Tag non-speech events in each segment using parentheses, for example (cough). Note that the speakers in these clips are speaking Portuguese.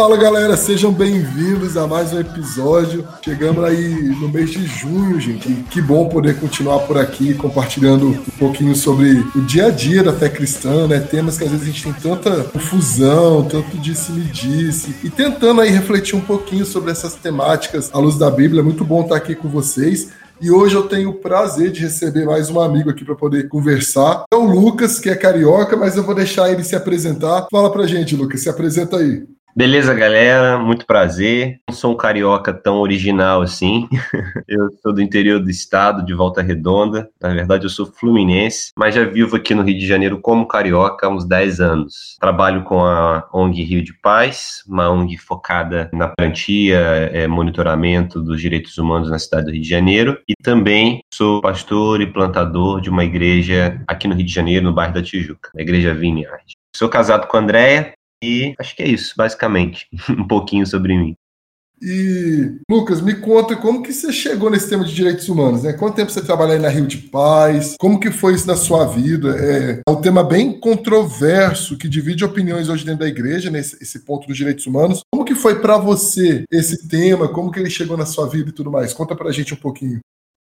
Fala galera, sejam bem-vindos a mais um episódio. Chegamos aí no mês de junho, gente. E que bom poder continuar por aqui compartilhando um pouquinho sobre o dia a dia da fé cristã, né? Temas que às vezes a gente tem tanta confusão, tanto disse-me-disse, e tentando aí refletir um pouquinho sobre essas temáticas à luz da Bíblia. Muito bom estar aqui com vocês. E hoje eu tenho o prazer de receber mais um amigo aqui para poder conversar. É o Lucas, que é carioca, mas eu vou deixar ele se apresentar. Fala pra gente, Lucas, se apresenta aí. Beleza, galera? Muito prazer. Não sou um carioca tão original assim. (laughs) eu sou do interior do estado, de Volta Redonda. Na verdade, eu sou fluminense, mas já vivo aqui no Rio de Janeiro como carioca há uns 10 anos. Trabalho com a ONG Rio de Paz, uma ONG focada na garantia, é, monitoramento dos direitos humanos na cidade do Rio de Janeiro. E também sou pastor e plantador de uma igreja aqui no Rio de Janeiro, no bairro da Tijuca, a Igreja Vineyard. Sou casado com a Andréia, e acho que é isso, basicamente, (laughs) um pouquinho sobre mim. E, Lucas, me conta como que você chegou nesse tema de direitos humanos, né? Quanto tempo você trabalha aí na Rio de Paz? Como que foi isso na sua vida? É, é um tema bem controverso, que divide opiniões hoje dentro da igreja, nesse esse ponto dos direitos humanos. Como que foi para você esse tema? Como que ele chegou na sua vida e tudo mais? Conta pra gente um pouquinho.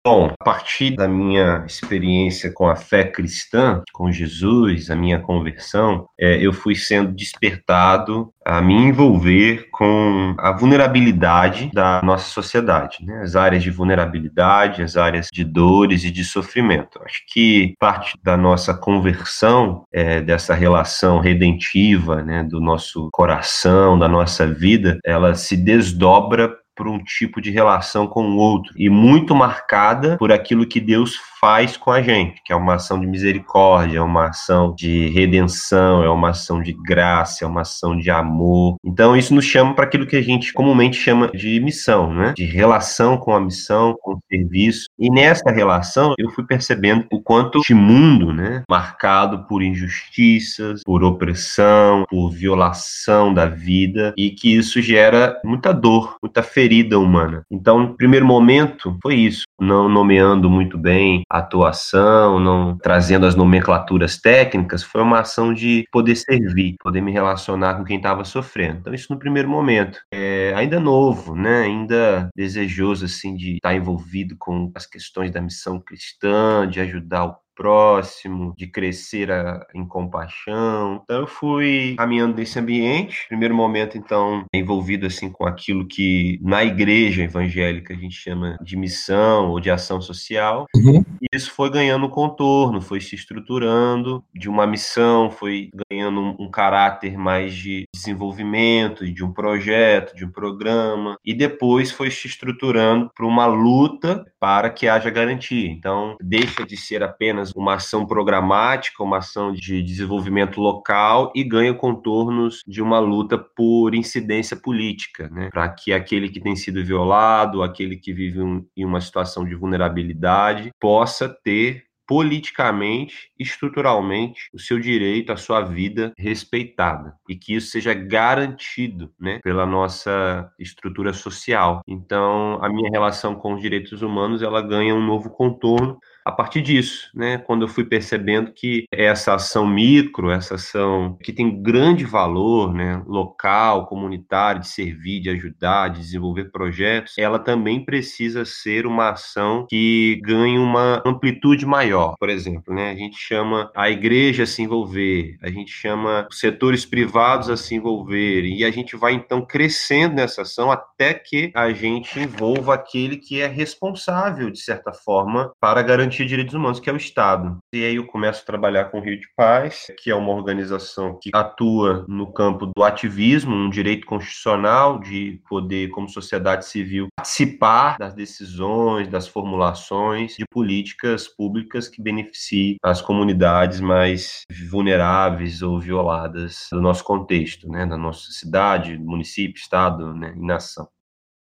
Bom, a partir da minha experiência com a fé cristã, com Jesus, a minha conversão, é, eu fui sendo despertado a me envolver com a vulnerabilidade da nossa sociedade, né? as áreas de vulnerabilidade, as áreas de dores e de sofrimento. Acho que parte da nossa conversão, é, dessa relação redentiva né, do nosso coração, da nossa vida, ela se desdobra por um tipo de relação com o outro e muito marcada por aquilo que Deus faz com a gente, que é uma ação de misericórdia, é uma ação de redenção, é uma ação de graça, é uma ação de amor. Então isso nos chama para aquilo que a gente comumente chama de missão, né? De relação com a missão, com o serviço. E nessa relação eu fui percebendo o quanto este mundo, né, marcado por injustiças, por opressão, por violação da vida e que isso gera muita dor, muita ferida humana. Então, no primeiro momento foi isso, não nomeando muito bem atuação, não trazendo as nomenclaturas técnicas, foi uma ação de poder servir, poder me relacionar com quem estava sofrendo. Então, isso no primeiro momento. É, ainda novo, né? ainda desejoso assim de estar envolvido com as questões da missão cristã, de ajudar o próximo, de crescer a, em compaixão. Então eu fui caminhando nesse ambiente. Primeiro momento, então, envolvido assim com aquilo que na igreja evangélica a gente chama de missão ou de ação social. Uhum. E isso foi ganhando contorno, foi se estruturando de uma missão, foi ganhando um, um caráter mais de desenvolvimento, de um projeto, de um programa, e depois foi se estruturando para uma luta para que haja garantia. Então, deixa de ser apenas uma ação programática, uma ação de desenvolvimento local e ganha contornos de uma luta por incidência política, né? para que aquele que tem sido violado, aquele que vive um, em uma situação de vulnerabilidade, possa ter politicamente, estruturalmente, o seu direito à sua vida respeitada e que isso seja garantido, né, pela nossa estrutura social. Então, a minha relação com os direitos humanos, ela ganha um novo contorno a partir disso, né, quando eu fui percebendo que essa ação micro, essa ação que tem grande valor, né, local, comunitário, de servir, de ajudar, de desenvolver projetos, ela também precisa ser uma ação que ganhe uma amplitude maior. Por exemplo, né, a gente chama a igreja a se envolver, a gente chama os setores privados a se envolver, e a gente vai então crescendo nessa ação até que a gente envolva aquele que é responsável, de certa forma, para garantir garantia de direitos humanos, que é o Estado. E aí eu começo a trabalhar com o Rio de Paz, que é uma organização que atua no campo do ativismo, um direito constitucional de poder, como sociedade civil, participar das decisões, das formulações de políticas públicas que beneficiem as comunidades mais vulneráveis ou violadas do nosso contexto, né, da nossa cidade, município, estado né, e nação.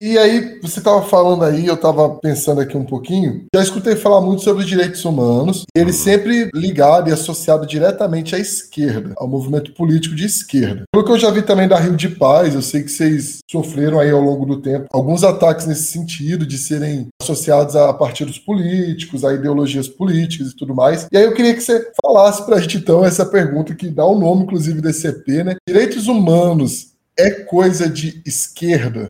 E aí, você estava falando aí, eu estava pensando aqui um pouquinho, já escutei falar muito sobre direitos humanos, ele uhum. sempre ligado e associado diretamente à esquerda, ao movimento político de esquerda. Pelo que eu já vi também da Rio de Paz, eu sei que vocês sofreram aí ao longo do tempo alguns ataques nesse sentido, de serem associados a partidos políticos, a ideologias políticas e tudo mais. E aí eu queria que você falasse para a gente então essa pergunta que dá o nome, inclusive, desse EP, né? Direitos humanos é coisa de esquerda?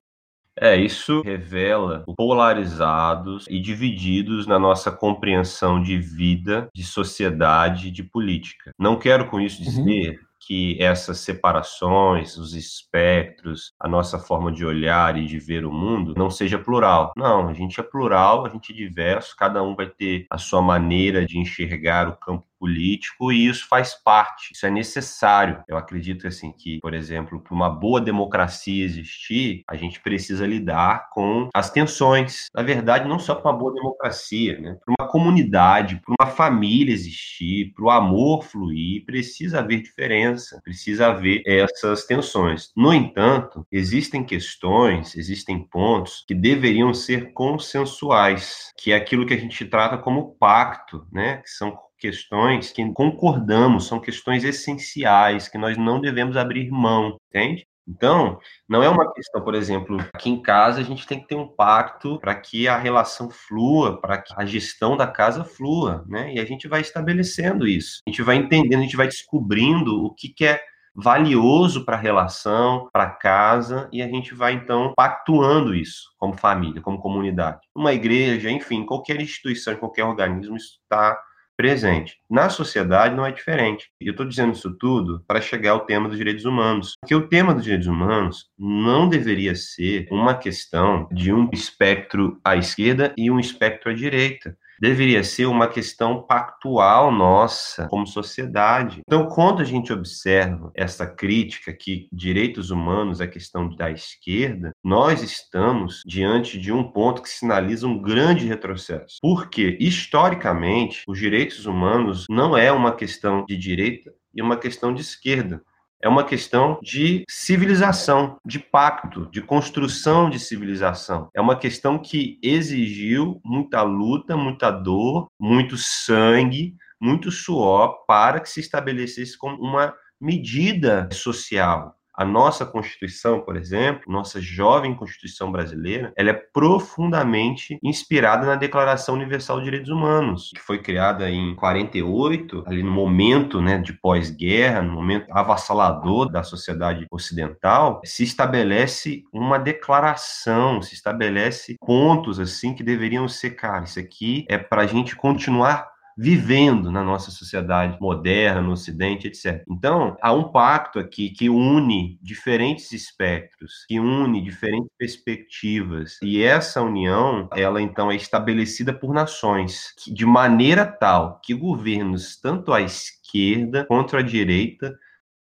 É, isso revela polarizados e divididos na nossa compreensão de vida, de sociedade, de política. Não quero com isso uhum. dizer uhum que essas separações, os espectros, a nossa forma de olhar e de ver o mundo não seja plural. Não, a gente é plural, a gente é diverso, cada um vai ter a sua maneira de enxergar o campo político e isso faz parte, isso é necessário. Eu acredito assim que, por exemplo, para uma boa democracia existir, a gente precisa lidar com as tensões. Na verdade, não só para uma boa democracia, né? Para uma comunidade, para uma família existir, para o amor fluir, precisa haver diferença, precisa haver essas tensões. No entanto, existem questões, existem pontos que deveriam ser consensuais, que é aquilo que a gente trata como pacto, né? Que são questões que concordamos, são questões essenciais, que nós não devemos abrir mão, entende? Então, não é uma questão, por exemplo, aqui em casa a gente tem que ter um pacto para que a relação flua, para que a gestão da casa flua, né? E a gente vai estabelecendo isso. A gente vai entendendo, a gente vai descobrindo o que, que é valioso para a relação, para casa, e a gente vai então pactuando isso como família, como comunidade. Uma igreja, enfim, qualquer instituição, qualquer organismo está presente. Na sociedade não é diferente. E eu estou dizendo isso tudo para chegar ao tema dos direitos humanos. Porque o tema dos direitos humanos não deveria ser uma questão de um espectro à esquerda e um espectro à direita deveria ser uma questão pactual nossa como sociedade. Então, quando a gente observa essa crítica que direitos humanos é questão da esquerda, nós estamos diante de um ponto que sinaliza um grande retrocesso. Porque, historicamente, os direitos humanos não é uma questão de direita e uma questão de esquerda é uma questão de civilização, de pacto, de construção de civilização. É uma questão que exigiu muita luta, muita dor, muito sangue, muito suor para que se estabelecesse como uma medida social, a nossa Constituição, por exemplo, nossa jovem Constituição brasileira, ela é profundamente inspirada na Declaração Universal de Direitos Humanos, que foi criada em 48, ali no momento né, de pós-guerra, no momento avassalador da sociedade ocidental, se estabelece uma declaração, se estabelece pontos assim que deveriam ser, cara, isso aqui é para a gente continuar vivendo na nossa sociedade moderna, no Ocidente, etc. Então, há um pacto aqui que une diferentes espectros, que une diferentes perspectivas, e essa união, ela então é estabelecida por nações, de maneira tal que governos, tanto à esquerda quanto à direita,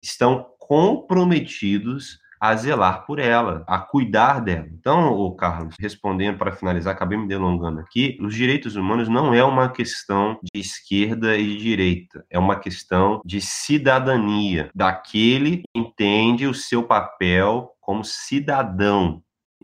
estão comprometidos a zelar por ela, a cuidar dela. Então, o Carlos, respondendo para finalizar, acabei me delongando aqui, os direitos humanos não é uma questão de esquerda e de direita, é uma questão de cidadania, daquele que entende o seu papel como cidadão.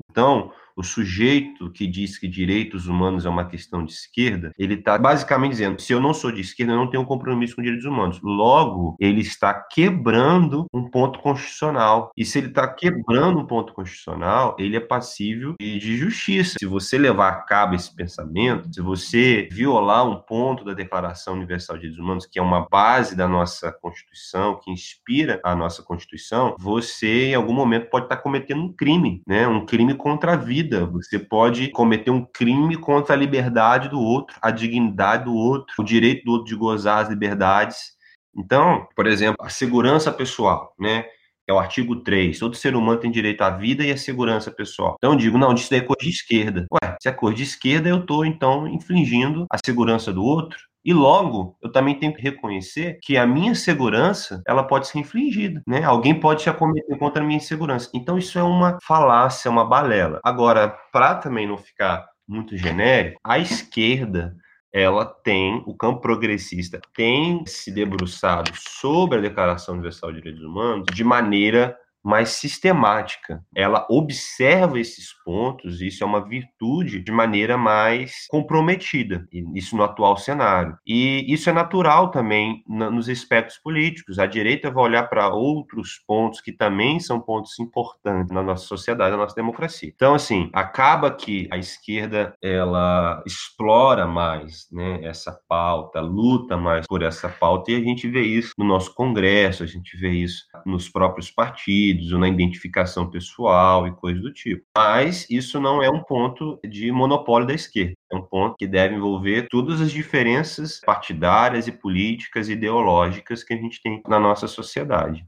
Então, o sujeito que diz que direitos humanos é uma questão de esquerda, ele está basicamente dizendo: se eu não sou de esquerda, eu não tenho compromisso com direitos humanos. Logo, ele está quebrando um ponto constitucional. E se ele está quebrando um ponto constitucional, ele é passível de justiça. Se você levar a cabo esse pensamento, se você violar um ponto da Declaração Universal de Direitos Humanos, que é uma base da nossa Constituição, que inspira a nossa Constituição, você em algum momento pode estar cometendo um crime, né? Um crime contra a vida vida. Você pode cometer um crime contra a liberdade do outro, a dignidade do outro, o direito do outro de gozar as liberdades. Então, por exemplo, a segurança pessoal, né? é o artigo 3. Todo ser humano tem direito à vida e à segurança pessoal. Então eu digo, não, isso daí é cor de esquerda. Ué, se é cor de esquerda, eu estou, então, infringindo a segurança do outro. E logo, eu também tenho que reconhecer que a minha segurança, ela pode ser infligida, né? Alguém pode se acometer contra a minha segurança. Então isso é uma falácia, uma balela. Agora, para também não ficar muito genérico, a esquerda ela tem, o campo progressista tem se debruçado sobre a Declaração Universal de Direitos Humanos de maneira mais sistemática. Ela observa esses pontos, isso é uma virtude de maneira mais comprometida, isso no atual cenário. E isso é natural também nos aspectos políticos. A direita vai olhar para outros pontos que também são pontos importantes na nossa sociedade, na nossa democracia. Então, assim, acaba que a esquerda ela explora mais né, essa pauta, luta mais por essa pauta, e a gente vê isso no nosso Congresso, a gente vê isso nos próprios partidos ou na identificação pessoal e coisas do tipo. Mas isso não é um ponto de monopólio da esquerda. É um ponto que deve envolver todas as diferenças partidárias e políticas e ideológicas que a gente tem na nossa sociedade.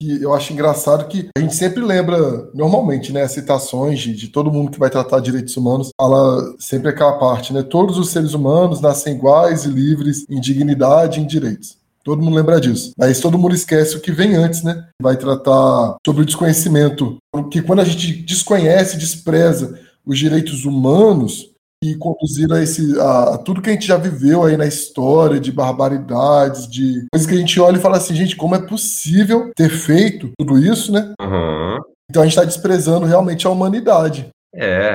E eu acho engraçado que a gente sempre lembra, normalmente, né, citações de, de, todo mundo que vai tratar direitos humanos, fala sempre aquela parte, né? Todos os seres humanos nascem iguais e livres em dignidade e em direitos. Todo mundo lembra disso. Mas todo mundo esquece o que vem antes, né? Vai tratar sobre o desconhecimento. Que quando a gente desconhece, despreza os direitos humanos, e conduziram a, esse, a, a, tudo que a gente já viveu aí na história, de barbaridades, de coisas que a gente olha e fala assim, gente, como é possível ter feito tudo isso, né? Uhum. Então a gente está desprezando realmente a humanidade. É,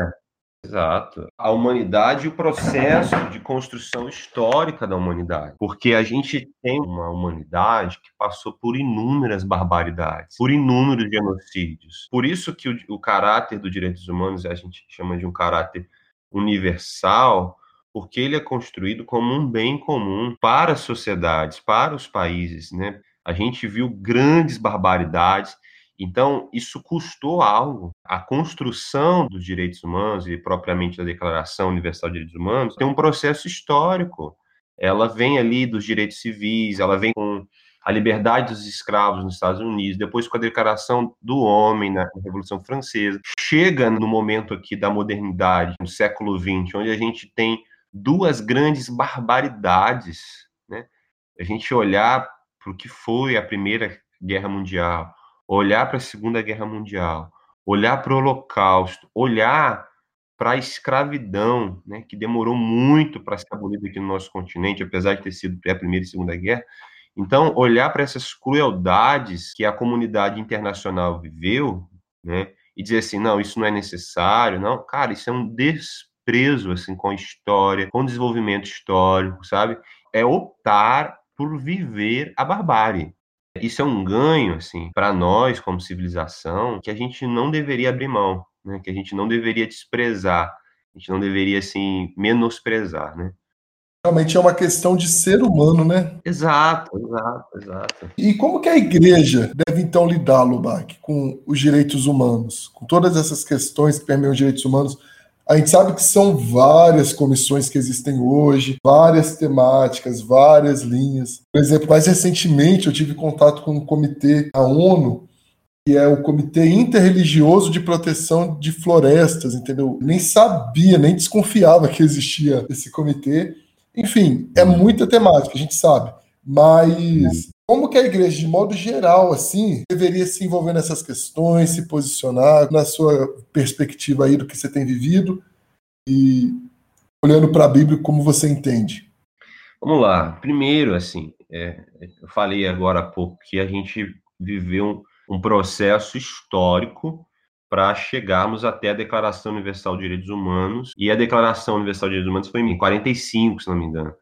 exato. A humanidade e o processo de construção histórica da humanidade. Porque a gente tem uma humanidade que passou por inúmeras barbaridades, por inúmeros genocídios. Por isso que o, o caráter dos direitos humanos a gente chama de um caráter universal, porque ele é construído como um bem comum para as sociedades, para os países, né? A gente viu grandes barbaridades, então isso custou algo. A construção dos direitos humanos e propriamente da Declaração Universal de Direitos Humanos tem um processo histórico. Ela vem ali dos direitos civis, ela vem com a liberdade dos escravos nos Estados Unidos, depois com a declaração do homem na Revolução Francesa, chega no momento aqui da modernidade, no século XX, onde a gente tem duas grandes barbaridades, né? A gente olhar para o que foi a Primeira Guerra Mundial, olhar para a Segunda Guerra Mundial, olhar para o Holocausto, olhar para a escravidão, né, que demorou muito para ser abolida aqui no nosso continente, apesar de ter sido a Primeira e Segunda Guerra, então, olhar para essas crueldades que a comunidade internacional viveu, né, e dizer assim, não, isso não é necessário, não, cara, isso é um desprezo assim com a história, com o desenvolvimento histórico, sabe? É optar por viver a barbárie. Isso é um ganho assim para nós como civilização que a gente não deveria abrir mão, né? Que a gente não deveria desprezar, a gente não deveria assim menosprezar, né? Realmente é uma questão de ser humano, né? Exato, exato, exato. E como que a igreja deve então lidar, Lubac, com os direitos humanos? Com todas essas questões que permeiam os direitos humanos? A gente sabe que são várias comissões que existem hoje, várias temáticas, várias linhas. Por exemplo, mais recentemente eu tive contato com um comitê da ONU, que é o Comitê Interreligioso de Proteção de Florestas, entendeu? Nem sabia, nem desconfiava que existia esse comitê. Enfim, é muita temática, a gente sabe. Mas como que a igreja, de modo geral, assim, deveria se envolver nessas questões, se posicionar na sua perspectiva aí do que você tem vivido e olhando para a Bíblia, como você entende? Vamos lá. Primeiro, assim, é, eu falei agora há pouco que a gente viveu um, um processo histórico para chegarmos até a Declaração Universal de Direitos Humanos. E a Declaração Universal de Direitos Humanos foi em 45, se não me engano.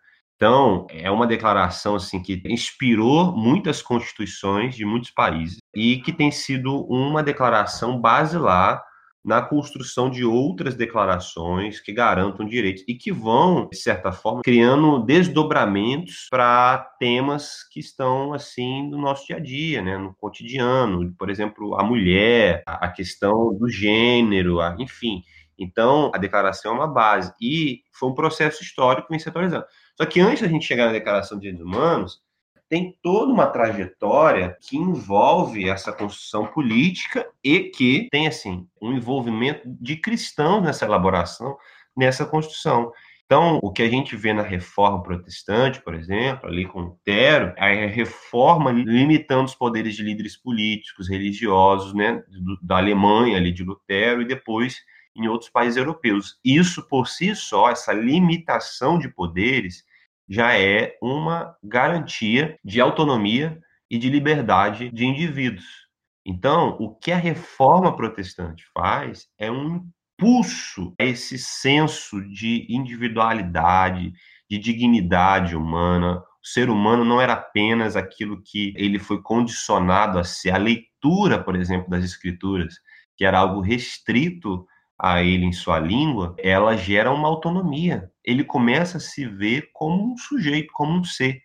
Então, é uma declaração assim que inspirou muitas constituições de muitos países e que tem sido uma declaração basilar na construção de outras declarações que garantam direitos e que vão, de certa forma, criando desdobramentos para temas que estão assim no nosso dia a dia, né, no cotidiano, por exemplo, a mulher, a questão do gênero, enfim. Então, a declaração é uma base e foi um processo histórico que vem se atualizando. Só que antes da gente chegar na Declaração de Direitos Humanos, tem toda uma trajetória que envolve essa construção política e que tem assim um envolvimento de cristãos nessa elaboração, nessa construção. Então, o que a gente vê na reforma protestante, por exemplo, ali com Lutero, a reforma limitando os poderes de líderes políticos, religiosos, né, da Alemanha ali de Lutero e depois em outros países europeus. Isso por si só, essa limitação de poderes, já é uma garantia de autonomia e de liberdade de indivíduos. Então, o que a reforma protestante faz é um impulso a esse senso de individualidade, de dignidade humana. O ser humano não era apenas aquilo que ele foi condicionado a ser. A leitura, por exemplo, das escrituras, que era algo restrito a ele em sua língua, ela gera uma autonomia. Ele começa a se ver como um sujeito, como um ser.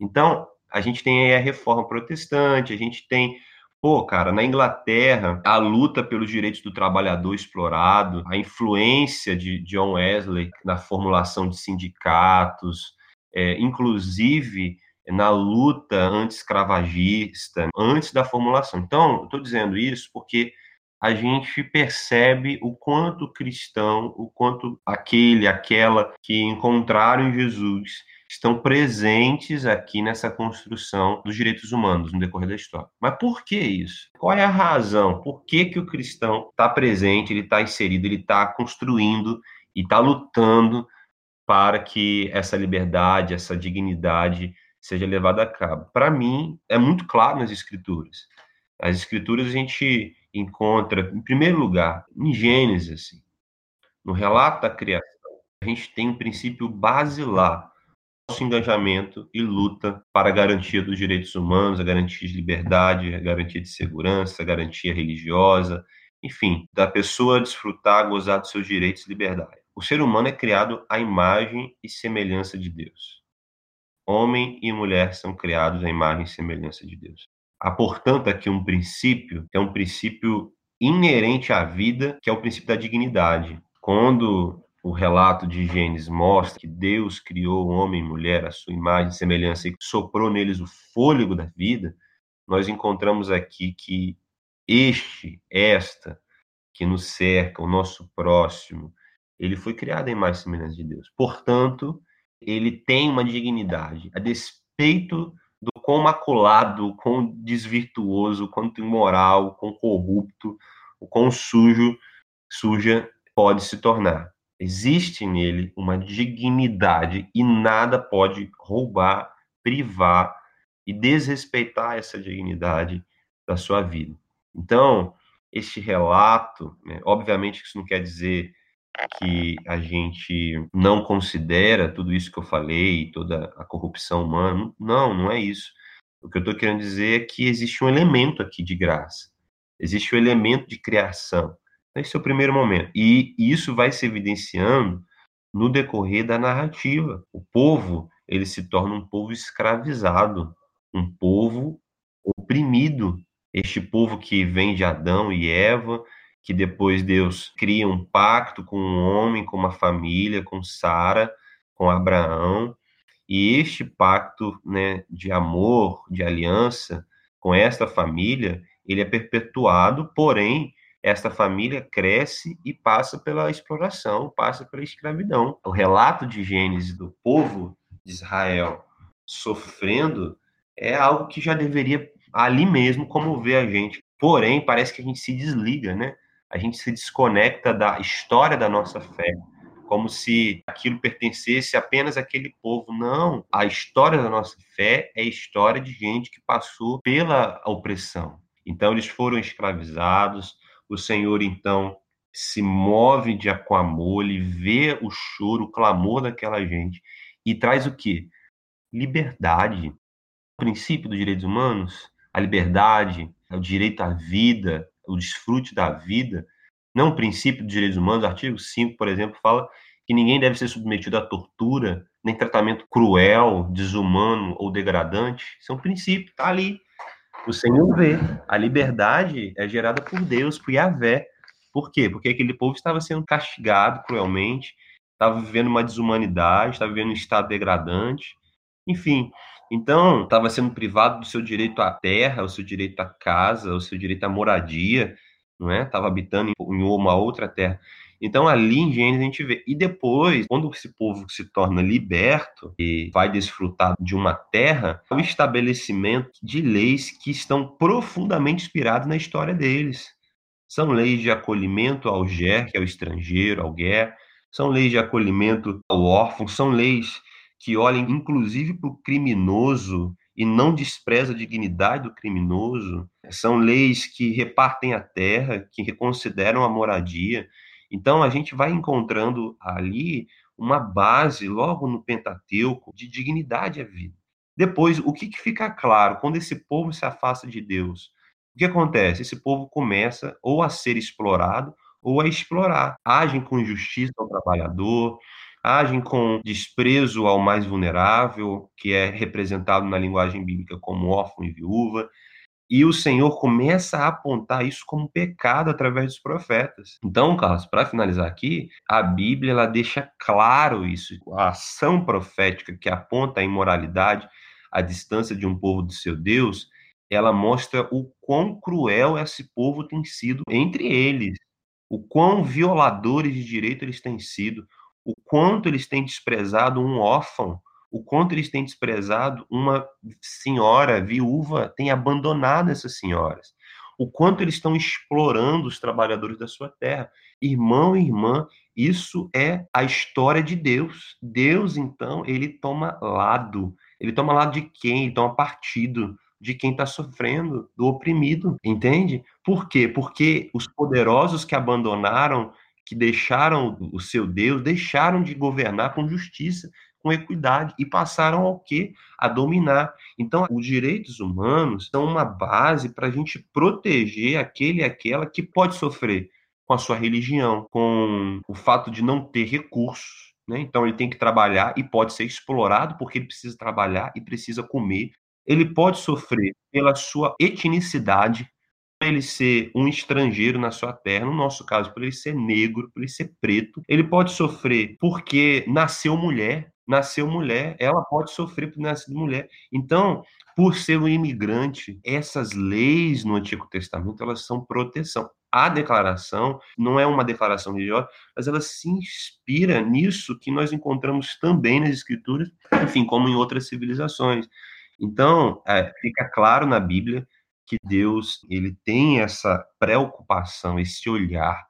Então, a gente tem aí a reforma protestante, a gente tem Pô, cara, na Inglaterra, a luta pelos direitos do trabalhador explorado, a influência de John Wesley na formulação de sindicatos, é, inclusive na luta anti-escravagista, antes da formulação. Então, estou dizendo isso porque a gente percebe o quanto cristão, o quanto aquele, aquela que encontraram Jesus estão presentes aqui nessa construção dos direitos humanos no decorrer da história. Mas por que isso? Qual é a razão? Por que, que o cristão está presente, ele está inserido, ele está construindo e está lutando para que essa liberdade, essa dignidade seja levada a cabo? Para mim, é muito claro nas escrituras. As escrituras a gente encontra, em primeiro lugar, em Gênesis, assim, no relato da criação, a gente tem um princípio basilar nosso engajamento e luta para a garantia dos direitos humanos, a garantia de liberdade, a garantia de segurança, a garantia religiosa, enfim, da pessoa desfrutar, gozar dos seus direitos e liberdade. O ser humano é criado à imagem e semelhança de Deus. Homem e mulher são criados à imagem e semelhança de Deus. Há, portanto, aqui um princípio, que é um princípio inerente à vida, que é o princípio da dignidade. Quando o relato de Gênesis mostra que Deus criou o homem e mulher à sua imagem e semelhança e soprou neles o fôlego da vida, nós encontramos aqui que este, esta, que nos cerca, o nosso próximo, ele foi criado em e semelhança de Deus. Portanto, ele tem uma dignidade, a despeito do quão maculado, quão desvirtuoso, quanto imoral, quão corrupto, o quão sujo, suja pode se tornar. Existe nele uma dignidade e nada pode roubar, privar e desrespeitar essa dignidade da sua vida. Então, este relato, né, obviamente isso não quer dizer que a gente não considera tudo isso que eu falei, toda a corrupção humana. Não, não é isso. O que eu estou querendo dizer é que existe um elemento aqui de graça, existe um elemento de criação, esse é o primeiro momento. E isso vai se evidenciando no decorrer da narrativa. O povo, ele se torna um povo escravizado, um povo oprimido. Este povo que vem de Adão e Eva, que depois Deus cria um pacto com um homem, com uma família, com Sara, com Abraão, e este pacto né, de amor, de aliança com esta família, ele é perpetuado, porém, esta família cresce e passa pela exploração, passa pela escravidão. O relato de Gênesis do povo de Israel sofrendo é algo que já deveria ali mesmo comover a gente. Porém, parece que a gente se desliga, né? A gente se desconecta da história da nossa fé, como se aquilo pertencesse apenas àquele povo. Não, a história da nossa fé é a história de gente que passou pela opressão. Então, eles foram escravizados, o Senhor, então, se move de, com amor, ele vê o choro, o clamor daquela gente e traz o quê? Liberdade. O princípio dos direitos humanos, a liberdade, o direito à vida, o desfrute da vida, não o princípio dos direitos humanos, artigo 5, por exemplo, fala que ninguém deve ser submetido à tortura, nem tratamento cruel, desumano ou degradante. Isso é um princípio, está ali. O Senhor vê. A liberdade é gerada por Deus, por Yahvé. Por quê? Porque aquele povo estava sendo castigado cruelmente, estava vivendo uma desumanidade, estava vivendo um estado degradante. Enfim, então estava sendo privado do seu direito à terra, o seu direito à casa, o seu direito à moradia, não é? Estava habitando em uma outra terra. Então, ali em Gênesis a gente vê. E depois, quando esse povo se torna liberto e vai desfrutar de uma terra, o estabelecimento de leis que estão profundamente inspiradas na história deles. São leis de acolhimento ao ger, que é o estrangeiro, ao guer, são leis de acolhimento ao órfão, são leis que olham inclusive para o criminoso e não despreza a dignidade do criminoso. São leis que repartem a terra, que reconsideram a moradia. Então a gente vai encontrando ali uma base, logo no Pentateuco, de dignidade à vida. Depois, o que, que fica claro quando esse povo se afasta de Deus? O que acontece? Esse povo começa ou a ser explorado ou a explorar. Agem com injustiça ao trabalhador, agem com desprezo ao mais vulnerável, que é representado na linguagem bíblica como órfão e viúva, E o Senhor começa a apontar isso como pecado através dos profetas. Então, Carlos, para finalizar aqui, a Bíblia ela deixa claro isso. A ação profética que aponta a imoralidade, a distância de um povo do seu Deus, ela mostra o quão cruel esse povo tem sido entre eles, o quão violadores de direito eles têm sido, o quanto eles têm desprezado um órfão, o quanto eles têm desprezado uma senhora viúva, têm abandonado essas senhoras, o quanto eles estão explorando os trabalhadores da sua terra. Irmão e irmã, isso é a história de Deus. Deus, então, ele toma lado. Ele toma lado de quem? Ele toma partido de quem está sofrendo, do oprimido, entende? Por quê? Porque os poderosos que abandonaram, que deixaram o seu Deus, deixaram de governar com justiça, com equidade e passaram ao quê? A dominar. Então, os direitos humanos são uma base para a gente proteger aquele e aquela que pode sofrer com a sua religião, com o fato de não ter recursos. Né? Então, ele tem que trabalhar e pode ser explorado porque ele precisa trabalhar e precisa comer ele pode sofrer pela sua etnicidade, ele ser um estrangeiro na sua terra, no nosso caso, por ele ser negro, por ele ser preto. Ele pode sofrer porque nasceu mulher, nasceu mulher, ela pode sofrer por nascer mulher. Então, por ser um imigrante, essas leis no Antigo Testamento, elas são proteção. A declaração não é uma declaração religiosa, mas ela se inspira nisso que nós encontramos também nas escrituras, enfim, como em outras civilizações. Então, é, fica claro na Bíblia que Deus ele tem essa preocupação, esse olhar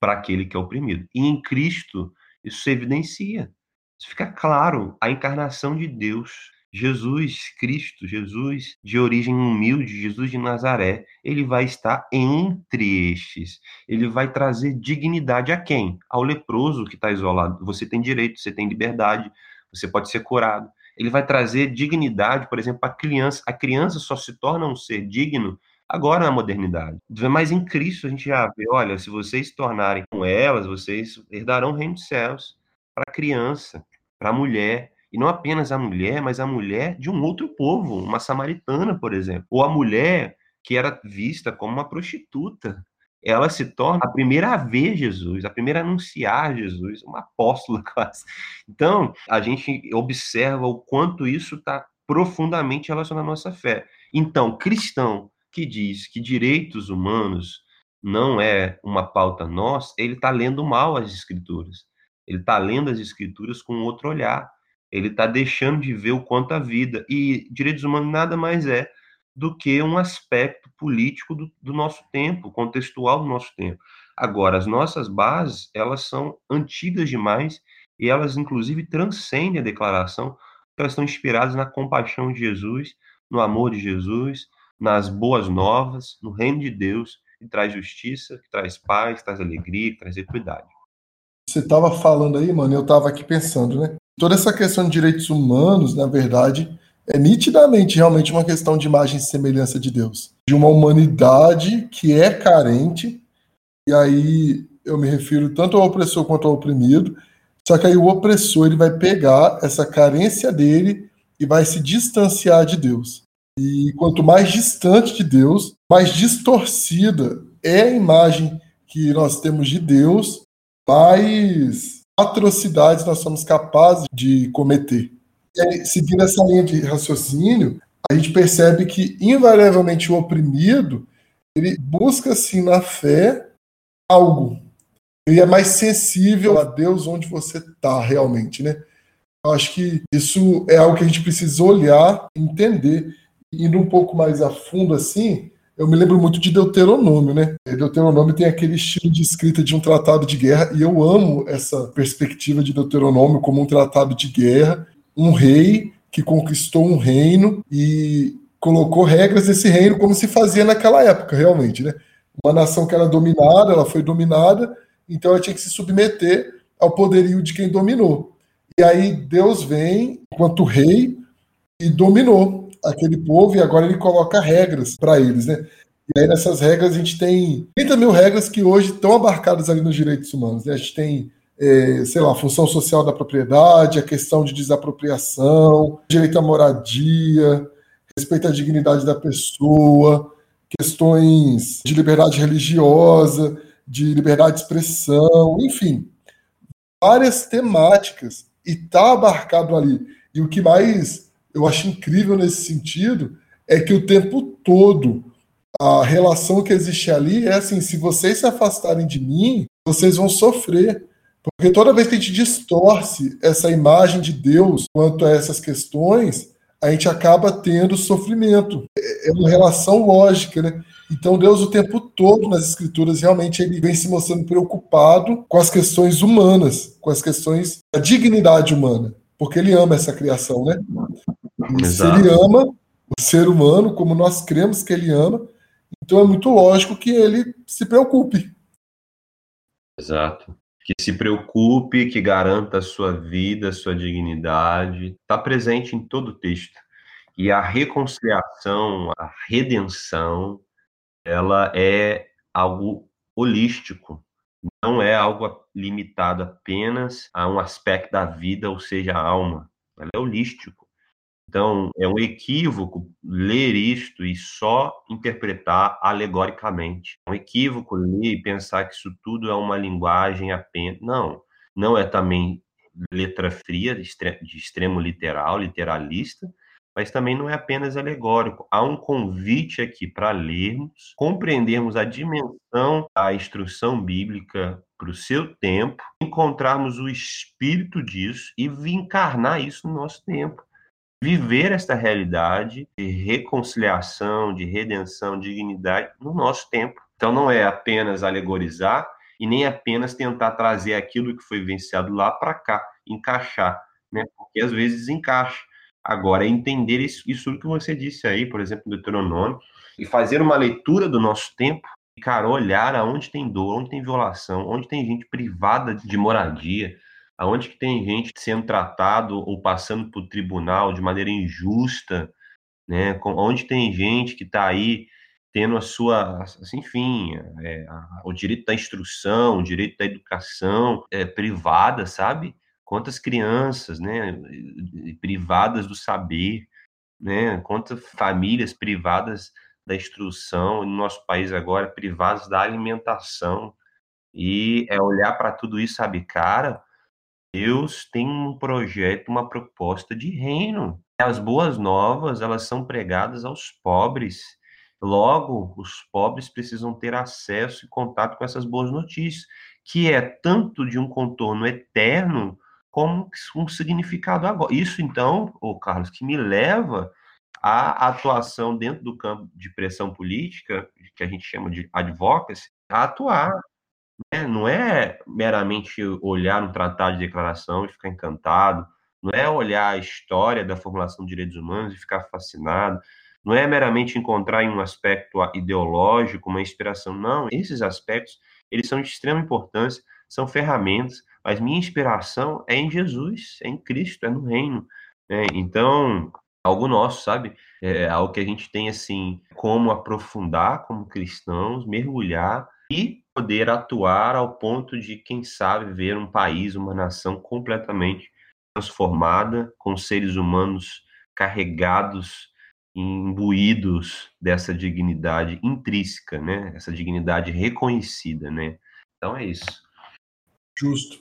para aquele que é oprimido. E em Cristo isso se evidencia. Isso fica claro, a encarnação de Deus, Jesus Cristo, Jesus de origem humilde, Jesus de Nazaré, ele vai estar entre estes. Ele vai trazer dignidade a quem? Ao leproso que está isolado. Você tem direito, você tem liberdade, você pode ser curado ele vai trazer dignidade, por exemplo, a criança. A criança só se torna um ser digno agora na modernidade. Mas em Cristo a gente já vê, olha, se vocês se tornarem com elas, vocês herdarão o reino dos céus. Para a criança, para a mulher, e não apenas a mulher, mas a mulher de um outro povo, uma samaritana, por exemplo, ou a mulher que era vista como uma prostituta ela se torna a primeira a ver Jesus, a primeira a anunciar Jesus, uma apóstola (laughs) quase. Então, a gente observa o quanto isso está profundamente relacionado à nossa fé. Então, cristão que diz que direitos humanos não é uma pauta nossa, ele está lendo mal as escrituras. Ele está lendo as escrituras com outro olhar. Ele está deixando de ver o quanto a vida. E direitos humanos nada mais é do que um aspecto político do, do, nosso tempo, contextual do nosso tempo. Agora, as nossas bases, elas são antigas demais e elas, inclusive, transcendem a declaração, elas estão inspiradas na compaixão de Jesus, no amor de Jesus, nas boas novas, no reino de Deus, que traz justiça, que traz paz, que traz alegria, que traz equidade. Você estava falando aí, mano, eu estava aqui pensando, né? Toda essa questão de direitos humanos, na verdade, é nitidamente realmente uma questão de imagem e semelhança de Deus, de uma humanidade que é carente, e aí eu me refiro tanto ao opressor quanto ao oprimido, só que aí o opressor ele vai pegar essa carência dele e vai se distanciar de Deus. E quanto mais distante de Deus, mais distorcida é a imagem que nós temos de Deus, mais atrocidades nós somos capazes de cometer. Seguindo essa linha de raciocínio, a gente percebe que, invariavelmente, o oprimido ele busca, assim, na fé, algo. Ele é mais sensível a Deus onde você está realmente, né? Eu acho que isso é algo que a gente precisa olhar, entender. Indo um pouco mais a fundo, assim, eu me lembro muito de Deuteronômio, né? Deuteronômio tem aquele estilo de escrita de um tratado de guerra, e eu amo essa perspectiva de Deuteronômio como um tratado de guerra, um rei que conquistou um reino e colocou regras desse reino como se fazia naquela época, realmente, né? Uma nação que era dominada, ela foi dominada, então ela tinha que se submeter ao poderio de quem dominou. E aí Deus vem enquanto rei e dominou aquele povo e agora ele coloca regras para eles, né? E aí nessas regras a gente tem 30 mil regras que hoje estão abarcadas ali nos direitos humanos. Né? A gente tem é, sei lá, função social da propriedade, a questão de desapropriação, direito à moradia, respeito à dignidade da pessoa, questões de liberdade religiosa, de liberdade de expressão, enfim, várias temáticas e está abarcado ali. E o que mais eu acho incrível nesse sentido é que o tempo todo a relação que existe ali é assim: se vocês se afastarem de mim, vocês vão sofrer. Porque toda vez que a gente distorce essa imagem de Deus quanto a essas questões, a gente acaba tendo sofrimento. É uma relação lógica, né? Então Deus o tempo todo nas escrituras realmente ele vem se mostrando preocupado com as questões humanas, com as questões da dignidade humana, porque ele ama essa criação, né? E se ele ama o ser humano como nós cremos que ele ama, então é muito lógico que ele se preocupe. Exato. Que se preocupe, que garanta a sua vida, a sua dignidade. Está presente em todo o texto. E a reconciliação, a redenção, ela é algo holístico, não é algo limitado apenas a um aspecto da vida, ou seja, a alma. Ela é holístico. Então, é um equívoco ler isto e só interpretar alegoricamente. É um equívoco ler e pensar que isso tudo é uma linguagem apenas. Não, não é também letra fria, de extremo literal, literalista, mas também não é apenas alegórico. Há um convite aqui para lermos, compreendermos a dimensão da instrução bíblica para o seu tempo, encontrarmos o espírito disso e encarnar isso no nosso tempo. Viver esta realidade de reconciliação, de redenção, de dignidade no nosso tempo. Então não é apenas alegorizar e nem apenas tentar trazer aquilo que foi vivenciado lá para cá, encaixar, né? Porque às vezes encaixa Agora, é entender isso, isso que você disse aí, por exemplo, Deuteronômio, e fazer uma leitura do nosso tempo, e, cara, olhar aonde tem dor, onde tem violação, onde tem gente privada de moradia, aonde que tem gente sendo tratado ou passando por tribunal de maneira injusta, né? Onde tem gente que está aí tendo a sua, assim, enfim, é, o direito da instrução, o direito da educação é, privada, sabe? quantas crianças, né, privadas do saber, né, quantas famílias privadas da instrução, no nosso país agora, privadas da alimentação, e é olhar para tudo isso, sabe, cara, Deus tem um projeto, uma proposta de reino. As boas novas, elas são pregadas aos pobres. Logo, os pobres precisam ter acesso e contato com essas boas notícias, que é tanto de um contorno eterno, como um significado agora. Isso, então, o Carlos, que me leva à atuação dentro do campo de pressão política, que a gente chama de advocacy, a atuar. Né? Não é meramente olhar um tratado de declaração e ficar encantado, não é olhar a história da formulação de direitos humanos e ficar fascinado, não é meramente encontrar em um aspecto ideológico uma inspiração, não. Esses aspectos, eles são de extrema importância, são ferramentas mas minha inspiração é em Jesus, é em Cristo, é no reino. Né? Então, algo nosso, sabe? É algo que a gente tem, assim, como aprofundar como cristãos, mergulhar e poder atuar ao ponto de, quem sabe, ver um país, uma nação completamente transformada, com seres humanos carregados, imbuídos dessa dignidade intrínseca, né? Essa dignidade reconhecida, né? Então é isso. Justo.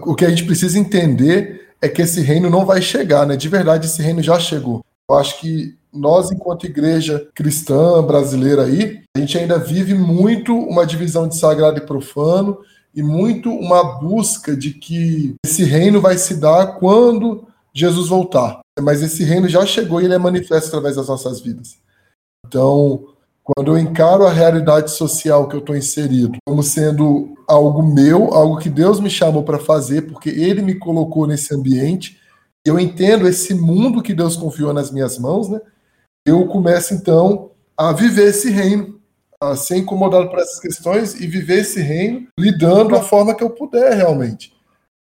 O que a gente precisa entender é que esse reino não vai chegar, né? De verdade, esse reino já chegou. Eu acho que nós, enquanto igreja cristã brasileira aí, a gente ainda vive muito uma divisão de sagrado e profano e muito uma busca de que esse reino vai se dar quando Jesus voltar. Mas esse reino já chegou e ele é manifesto através das nossas vidas. Então, quando eu encaro a realidade social que eu estou inserido como sendo algo meu, algo que Deus me chamou para fazer, porque Ele me colocou nesse ambiente, eu entendo esse mundo que Deus confiou nas minhas mãos, né? Eu começo então a viver esse reino, a ser incomodado por essas questões e viver esse reino lidando da forma que eu puder realmente.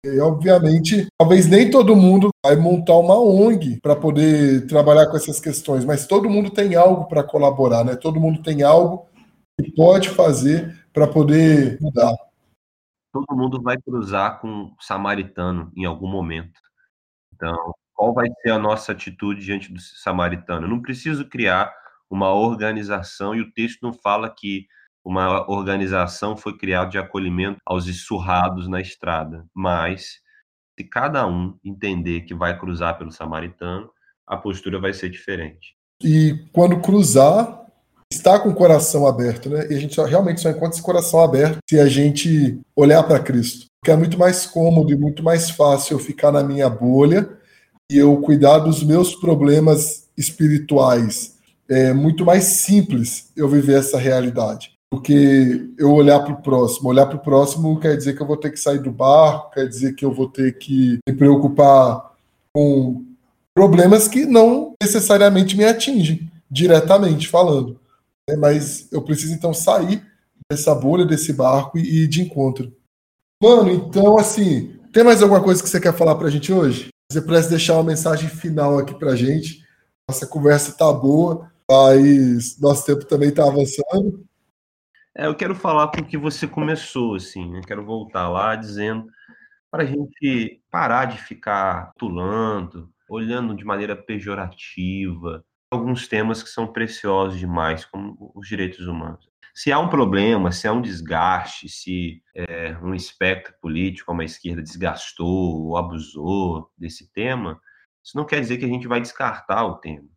E, obviamente, talvez nem todo mundo vai montar uma ONG para poder trabalhar com essas questões, mas todo mundo tem algo para colaborar, né? Todo mundo tem algo que pode fazer para poder mudar. Todo mundo vai cruzar com o samaritano em algum momento. Então, qual vai ser a nossa atitude diante do samaritano? Eu não preciso criar uma organização, e o texto não fala que uma organização foi criada de acolhimento aos essurrados na estrada, mas se cada um entender que vai cruzar pelo samaritano, a postura vai ser diferente. E quando cruzar, está com o coração aberto, né? E a gente só, realmente só encontra esse coração aberto se a gente olhar para Cristo. Porque é muito mais cômodo e muito mais fácil eu ficar na minha bolha e eu cuidar dos meus problemas espirituais. É muito mais simples eu viver essa realidade. Porque eu olhar para o próximo. Olhar para o próximo quer dizer que eu vou ter que sair do barco, quer dizer que eu vou ter que me preocupar com problemas que não necessariamente me atingem, diretamente falando. Né? Mas eu preciso então sair dessa bolha, desse barco e ir de encontro. Mano, então assim, tem mais alguma coisa que você quer falar para a gente hoje? Você pudesse deixar uma mensagem final aqui para a gente. Nossa conversa tá boa, mas nosso tempo também está avançando. É, eu quero falar com o que você começou, assim, né? Quero voltar lá dizendo para a gente parar de ficar tulando, olhando de maneira pejorativa alguns temas que são preciosos demais, como os direitos humanos. Se há um problema, se há um desgaste, se é, um espectro político, como a esquerda, desgastou ou abusou desse tema, isso não quer dizer que a gente vai descartar o tema.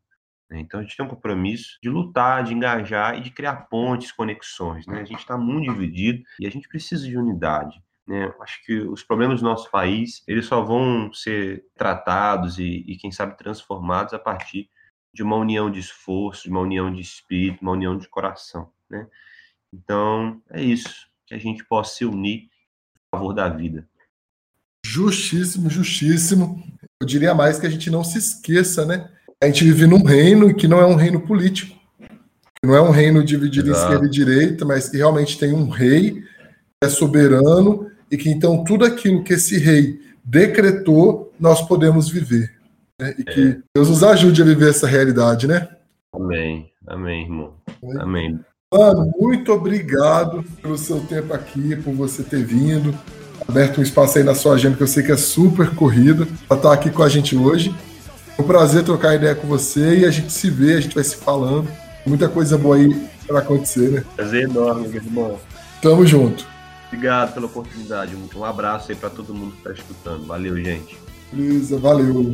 Né? Então a gente tem um compromisso de lutar, de engajar e de criar pontes, conexões. Né? A gente está muito dividido e a gente precisa de unidade. Né? Acho que os problemas do nosso país eles só vão ser tratados e, e, quem sabe, transformados a partir de uma união de esforço, de uma união de espírito, uma união de coração. Né? Então, é isso. Que a gente possa se unir a favor da vida. Justíssimo, justíssimo. Eu diria mais que a gente não se esqueça, né? A gente vive num reino que não é um reino político. Não é um reino dividido Exato. em esquerda e direita, mas que realmente tem um rei que é soberano e que então tudo aquilo que esse rei decretou, nós podemos viver. Né? E que é. Deus nos ajude a viver essa realidade, né? Amém. Amém, irmão. Amém. Mano, muito obrigado pelo seu tempo aqui, por você ter vindo, aberto um espaço aí na sua agenda, que eu sei que é super corrida, para estar aqui com a gente hoje. É um prazer trocar ideia com você e a gente se vê, a gente vai se falando. Muita coisa boa aí para acontecer, né? Prazer enorme, meu irmão. Tamo junto. Obrigado pela oportunidade. Um abraço aí para todo mundo que está escutando. Valeu, gente. Beleza, valeu.